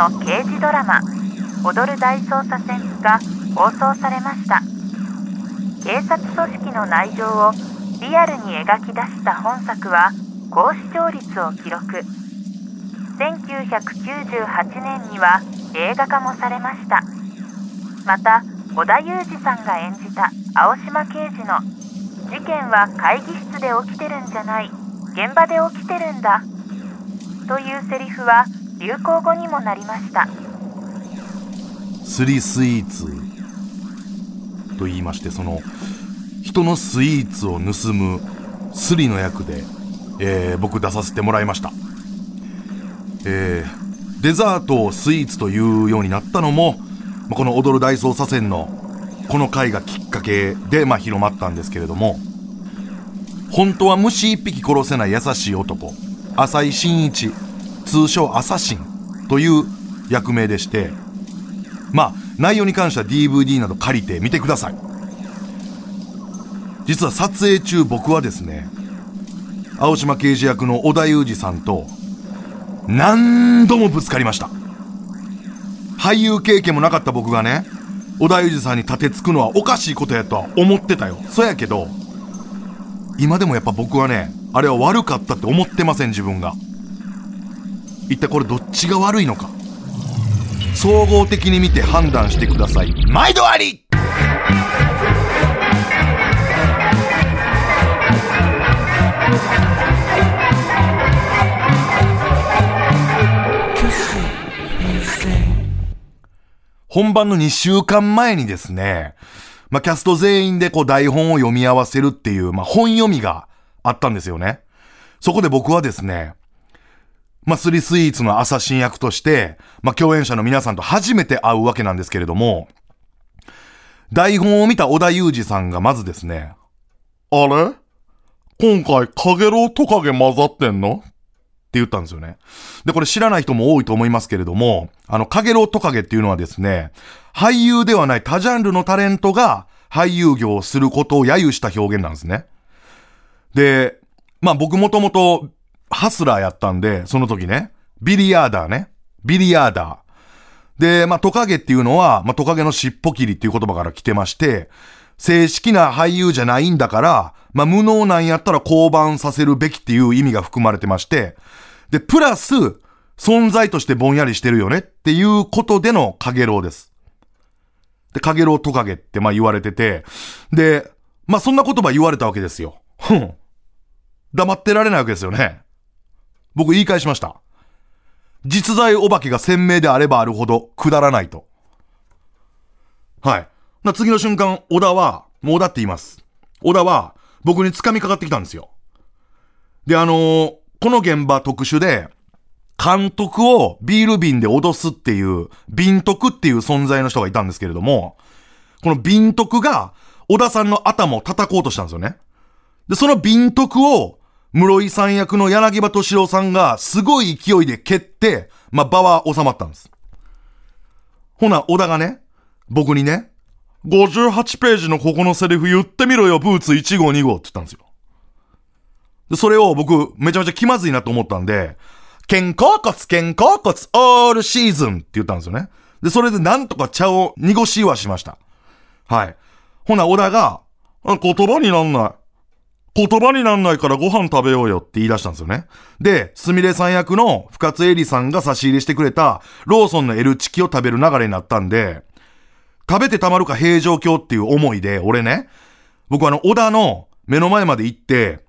の刑事ドラマ「踊る大捜査線」が放送されました。警察組織の内情をリアルに描き出した本作は高視聴率を記録。1998年には映画化もされました。また織田裕二さんが演じた青島刑事の「事件は会議室で起きてるんじゃない現場で起きてるんだ」というセリフは流行語にもなりました。スリスイーツ。と言いましてその人のスイーツを盗むスリの役で、えー、僕出させてもらいました。えー、デザートをスイーツというようになったのもこの踊る大捜査線のこの回がきっかけで、まあ、広まったんですけれども本当は虫一匹殺せない優しい男浅井真一通称アサシンという役名でしてまあ内容に関しては DVD など借りて見てください。実は撮影中僕はですね青島刑事役の織田裕二さんと何度もぶつかりました。俳優経験もなかった僕がね織田裕二さんに立てつくのはおかしいことやとは思ってたよ。そやけど今でもやっぱ僕はねあれは悪かったって思ってません自分が。一体これどっちが悪いのか？総合的に見て判断してください。毎度あり！本番の2週間前にですね、まあ、キャスト全員でこう台本を読み合わせるっていう、まあ、本読みがあったんですよね。そこで僕はですね、まあ、スリスイーツのアサシン役として、まあ、共演者の皆さんと初めて会うわけなんですけれども、台本を見た小田裕二さんがまずですね、あれ？今回、かげろうトカゲ混ざってんの？って言ったんですよね。で、これ知らない人も多いと思いますけれども、あの、かげろうトカゲっていうのはですね、俳優ではない他ジャンルのタレントが俳優業をすることを揶揄した表現なんですね。で、まあ僕もともとハスラーやったんで、その時ね、ビリヤーダーね。ビリヤーダー。で、まあトカゲっていうのは、まあトカゲの尻尾切りっていう言葉から来てまして、正式な俳優じゃないんだから、まあ無能なんやったら降板させるべきっていう意味が含まれてまして、で、プラス、存在としてぼんやりしてるよねっていうことでのカゲロウです。で、カゲロウトカゲってま言われてて、で、まあそんな言葉言われたわけですよ。ふん。黙ってられないわけですよね。僕言い返しました。実在お化けが鮮明であればあるほどくだらないと。はい。な次の瞬間、小田は、もう小田って言います。小田は、僕に掴みかかってきたんですよ。で、あのー、この現場特殊で、監督をビール瓶で脅すっていう、瓶徳っていう存在の人がいたんですけれども、この瓶徳が、小田さんの頭を叩こうとしたんですよね。で、その瓶徳を、室井さん役の柳葉敏郎さんが、すごい勢いで蹴って、まあ、場は収まったんです。ほな、小田がね、僕にね、58ページのここのセリフ言ってみろよ、ブーツ1号2号って言ったんですよ。で、それを僕、めちゃめちゃ気まずいなと思ったんで、肩甲骨、肩甲骨、オールシーズンって言ったんですよね。で、それでなんとか茶を濁しはしました。はい。ほな、小田が、言葉になんない。言葉になんないからご飯食べようよって言い出したんですよね。で、すみれさん役の深津絵里さんが差し入れしてくれたローソンの L チキを食べる流れになったんで、食べてたまるか平城京っていう思いで、俺ね、僕あの、小田の目の前まで行って、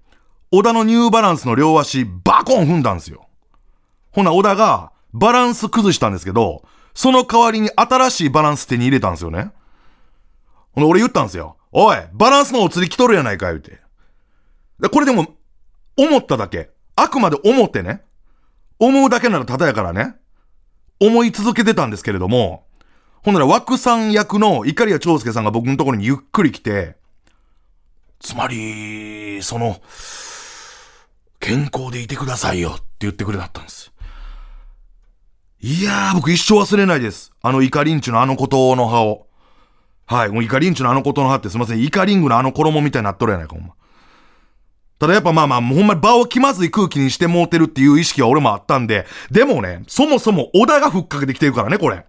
小田のニューバランスの両足、バコン踏んだんですよ。ほな、小田が、バランス崩したんですけど、その代わりに新しいバランス手に入れたんですよね。ほな、俺言ったんですよ。おい、バランスのお釣り来とるやないか、言うて。これでも、思っただけ。あくまで思ってね。思うだけならただやからね。思い続けてたんですけれども、ほんなら枠さん役の怒谷長介さんが僕のところにゆっくり来て、つまり、その、健康でいてくださいよって言ってくれなったんです。いやー、僕一生忘れないです。あのイカリンチュのあのことの葉を。はい、もうイカリンチュのあのことの葉ってすいません、イカリングのあの衣みたいになっとるやないか、ほんま。ただやっぱまあまあ、ほんまに場を気まずい空気にしてもうてるっていう意識は俺もあったんで、でもね、そもそも小田がふっかけてきてるからね、これ。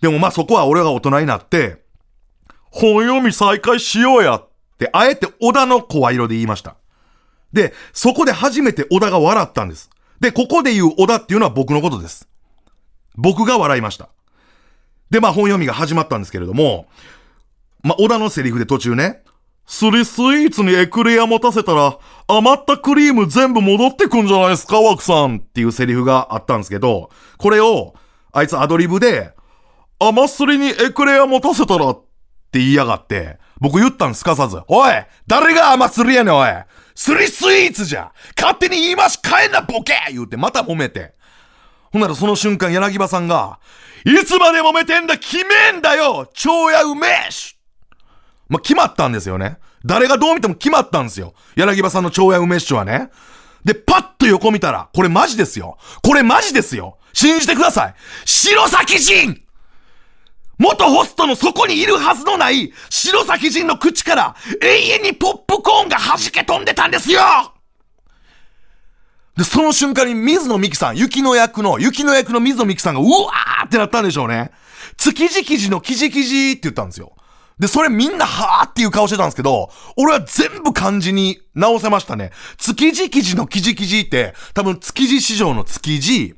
でもまあそこは俺が大人になって、本読み再開しようやって、あえて小田の声色で言いました。で、そこで初めて小田が笑ったんです。で、ここで言う小田っていうのは僕のことです。僕が笑いました。で、まあ本読みが始まったんですけれども、まあ小田のセリフで途中ね、スリスイーツにエクレア持たせたら、余ったクリーム全部戻ってくんじゃないですか、ワクさんっていうセリフがあったんですけど、これを、あいつアドリブで、甘すりにエクレア持たせたらって言いやがって、僕言ったんすかさず、おい誰が甘すりやねん、おい。スリスイーツじゃ。勝手に言い回し変えんな、ボケ！言うて、また揉めて。ほんならその瞬間、柳葉さんが、いつまで揉めてんだ、決めんだよ超やうめえしまあ、決まったんですよね。誰がどう見ても決まったんですよ。柳葉さんの蝶や梅酒はね。で、パッと横見たら、これマジですよ。これマジですよ。信じてください。白崎人元ホストの底にいるはずのない白崎人の口から永遠にポップコーンが弾け飛んでたんですよで、その瞬間に水野美紀さん、雪の役の、雪の役の水野美紀さんがうわーってなったんでしょうね。築地の記事記事って言ったんですよ。で、それみんなはーっていう顔してたんですけど、俺は全部漢字に直せましたね。築地記事の記事記事って、多分築地市場の築地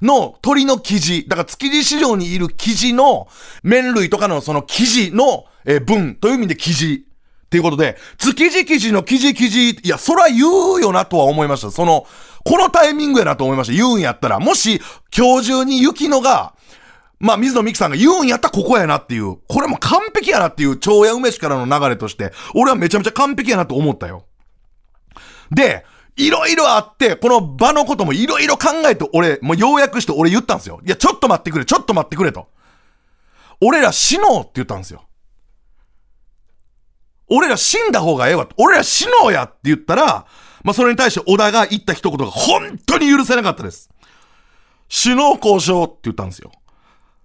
の鳥の記事、だから築地市場にいる記事の麺類とかのその記事の、え文という意味で記事。っていうことで、築地記事の記事記事、いや、そら言うよなとは思いました。その、このタイミングやなと思いました。言うんやったら、もし、今日中に雪乃が、まあ、水野美紀さんが言うんやったらここやなっていう、これも完璧やなっていう、蝶や梅酒からの流れとして、俺はめちゃめちゃ完璧やなと思ったよ。で、いろいろあって、この場のこともいろいろ考えて、俺、もう要約して俺言ったんですよ。いや、ちょっと待ってくれ、ちょっと待ってくれと。俺ら死のうって言ったんですよ。俺ら死んだ方がええわ。俺ら死のうやって言ったら、まあ、それに対して小田が言った一言が本当に許せなかったです。死のう交渉って言ったんですよ。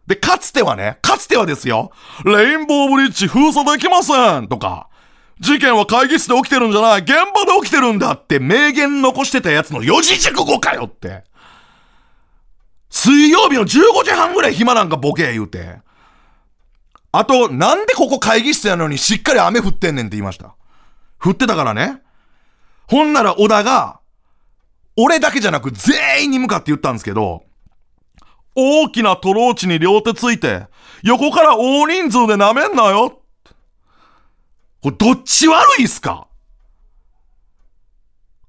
で、かつてはね、かつてはですよ、レインボーブリッジ封鎖できませんとか、事件は会議室で起きてるんじゃない、現場で起きてるんだって名言残してたやつの四字熟語かよって。水曜日の15時半ぐらい暇なんかボケ言うて。あと、なんでここ会議室やのにしっかり雨降ってんねんって言いました。降ってたからね。ほんなら小田が、俺だけじゃなく全員に向かって言ったんですけど、大きなトローチに両手ついて、横から大人数で舐めんなよ。これどっち悪いっすか？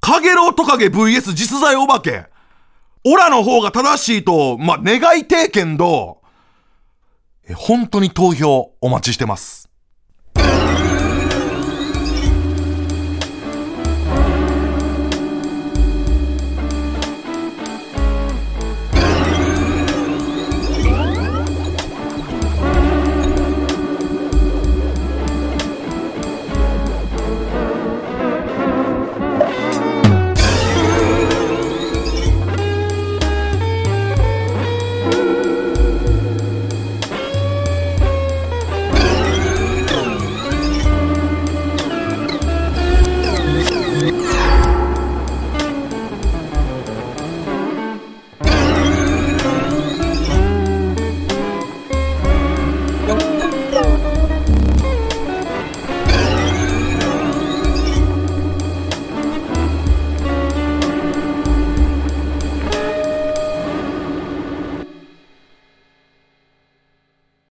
かげろうトカゲ VS 実在お化け。オラの方が正しいと、まあ、願いてえけんど、え、本当に投票お待ちしてます。